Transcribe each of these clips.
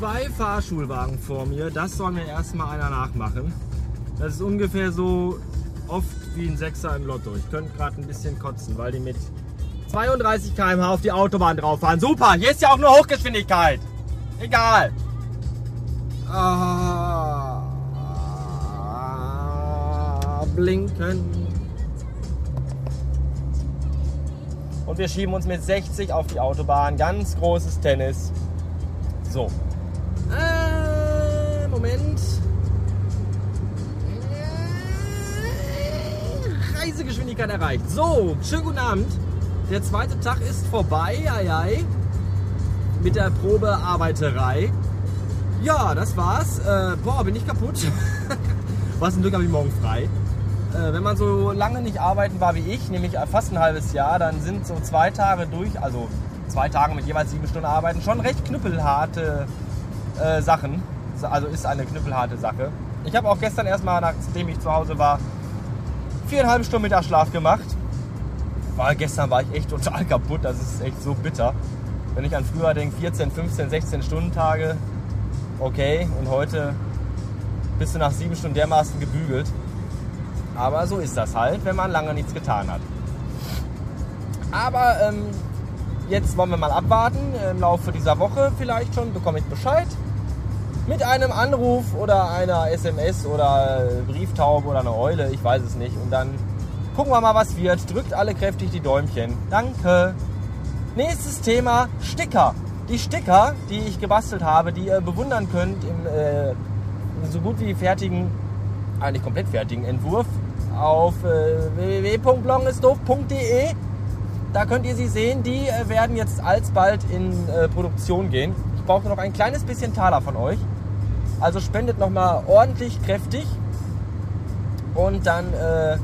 zwei Fahrschulwagen vor mir. Das soll mir erstmal einer nachmachen. Das ist ungefähr so oft wie ein Sechser im Lotto. Ich könnte gerade ein bisschen kotzen, weil die mit 32 km/h auf die Autobahn drauf fahren. Super, hier ist ja auch nur Hochgeschwindigkeit. Egal. Ah, blinken. Und wir schieben uns mit 60 auf die Autobahn. Ganz großes Tennis. So. Äh, Moment. Reisegeschwindigkeit erreicht. So, schönen guten Abend. Der zweite Tag ist vorbei, ai, ai, mit der Probearbeiterei. Ja, das war's. Äh, boah, bin ich kaputt. Was ein Glück habe ich morgen frei. Äh, wenn man so lange nicht arbeiten war wie ich, nämlich fast ein halbes Jahr, dann sind so zwei Tage durch, also zwei Tage mit jeweils sieben Stunden Arbeiten, schon recht knüppelharte äh, Sachen. Also ist eine knüppelharte Sache. Ich habe auch gestern erstmal, nachdem ich zu Hause war, viereinhalb Stunden Mittagsschlaf gemacht. Weil gestern war ich echt total kaputt, das ist echt so bitter. Wenn ich an früher denke, 14, 15, 16 Stunden Tage, okay, und heute bist du nach sieben Stunden dermaßen gebügelt. Aber so ist das halt, wenn man lange nichts getan hat. Aber ähm, jetzt wollen wir mal abwarten. Im Laufe dieser Woche vielleicht schon bekomme ich Bescheid. Mit einem Anruf oder einer SMS oder Brieftaube oder einer Eule, ich weiß es nicht. Und dann gucken wir mal, was wird. Drückt alle kräftig die Däumchen. Danke. Nächstes Thema, Sticker. Die Sticker, die ich gebastelt habe, die ihr bewundern könnt im äh, so gut wie fertigen, eigentlich komplett fertigen Entwurf auf äh, www.blongisdoof.de. Da könnt ihr sie sehen. Die äh, werden jetzt alsbald in äh, Produktion gehen. Ich brauche noch ein kleines bisschen Taler von euch. Also spendet nochmal ordentlich kräftig und dann äh,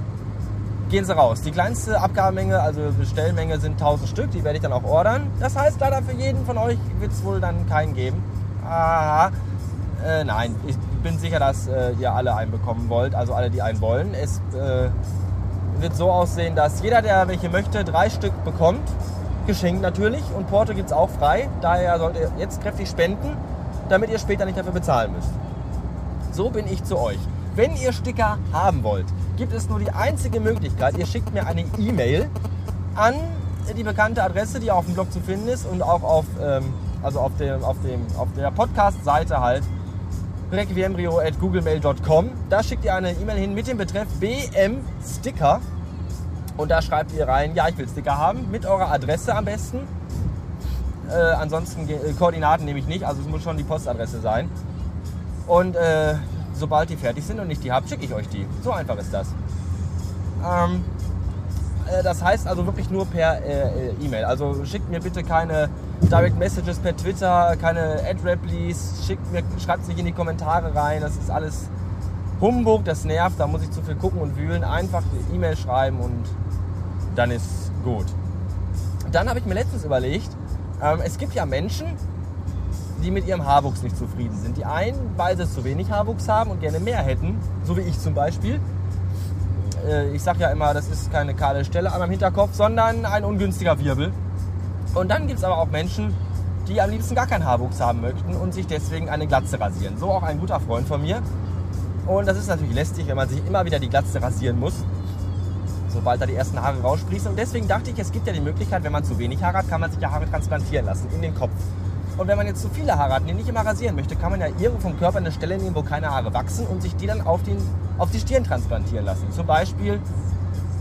gehen sie raus. Die kleinste Abgabemenge, also Bestellmenge sind 1000 Stück, die werde ich dann auch ordern. Das heißt leider für jeden von euch wird es wohl dann keinen geben. Aha. Äh, nein, ich bin sicher, dass äh, ihr alle einen bekommen wollt, also alle, die einen wollen. Es äh, wird so aussehen, dass jeder, der welche möchte, drei Stück bekommt. Geschenkt natürlich. Und Porto gibt es auch frei. Daher solltet ihr jetzt kräftig spenden, damit ihr später nicht dafür bezahlen müsst. So bin ich zu euch. Wenn ihr Sticker haben wollt, gibt es nur die einzige Möglichkeit. Ihr schickt mir eine E-Mail an die bekannte Adresse, die auf dem Blog zu finden ist und auch auf, ähm, also auf, dem, auf, dem, auf der Podcast-Seite halt requiemrio.googlemail.com. Da schickt ihr eine E-Mail hin mit dem Betreff BM Sticker. Und da schreibt ihr rein, ja, ich will Sticker haben, mit eurer Adresse am besten. Äh, ansonsten äh, Koordinaten nehme ich nicht, also es muss schon die Postadresse sein. Und äh, sobald die fertig sind und ich die habe, schicke ich euch die. So einfach ist das. Ähm, äh, das heißt also wirklich nur per äh, E-Mail. Also schickt mir bitte keine Direct Messages per Twitter, keine mir, schreibt es nicht in die Kommentare rein. Das ist alles Humbug, das nervt, da muss ich zu viel gucken und wühlen. Einfach E-Mail schreiben und dann ist gut. Dann habe ich mir letztens überlegt, ähm, es gibt ja Menschen, die mit ihrem Haarwuchs nicht zufrieden sind. Die einen, weil sie zu wenig Haarwuchs haben und gerne mehr hätten, so wie ich zum Beispiel. Äh, ich sage ja immer, das ist keine kahle Stelle an meinem Hinterkopf, sondern ein ungünstiger Wirbel. Und dann gibt es aber auch Menschen, die am liebsten gar keinen Haarwuchs haben möchten und sich deswegen eine Glatze rasieren. So auch ein guter Freund von mir. Und das ist natürlich lästig, wenn man sich immer wieder die Glatze rasieren muss, sobald da die ersten Haare raussprießen. Und deswegen dachte ich, es gibt ja die Möglichkeit, wenn man zu wenig Haare hat, kann man sich ja Haare transplantieren lassen in den Kopf. Und wenn man jetzt zu viele Haare hat, die nicht immer rasieren möchte, kann man ja irgendwo vom Körper eine Stelle nehmen, wo keine Haare wachsen und sich die dann auf, den, auf die Stirn transplantieren lassen. Zum Beispiel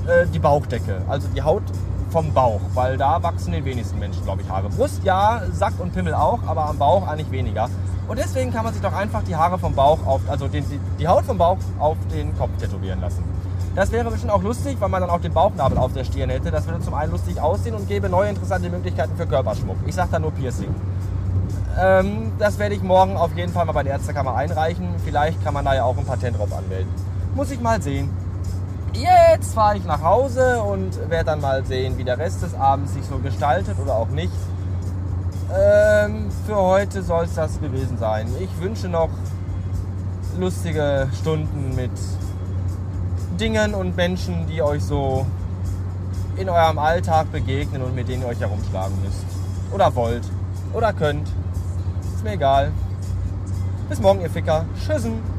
äh, die Bauchdecke, also die Haut vom Bauch, weil da wachsen den wenigsten Menschen, glaube ich, Haare. Brust ja, Sack und Pimmel auch, aber am Bauch eigentlich weniger. Und deswegen kann man sich doch einfach die Haare vom Bauch auf, also den, die Haut vom Bauch auf den Kopf tätowieren lassen. Das wäre bestimmt auch lustig, weil man dann auch den Bauchnabel auf der Stirn hätte. Das würde zum einen lustig aussehen und gäbe neue interessante Möglichkeiten für Körperschmuck. Ich sage da nur Piercing. Ähm, das werde ich morgen auf jeden Fall mal bei der Ärztekammer einreichen. Vielleicht kann man da ja auch ein Patent drauf anmelden. Muss ich mal sehen. Jetzt fahre ich nach Hause und werde dann mal sehen, wie der Rest des Abends sich so gestaltet oder auch nicht. Ähm, für heute soll es das gewesen sein. Ich wünsche noch lustige Stunden mit Dingen und Menschen, die euch so in eurem Alltag begegnen und mit denen ihr euch herumschlagen müsst. Oder wollt. Oder könnt. Ist mir egal. Bis morgen, ihr Ficker. Tschüssen.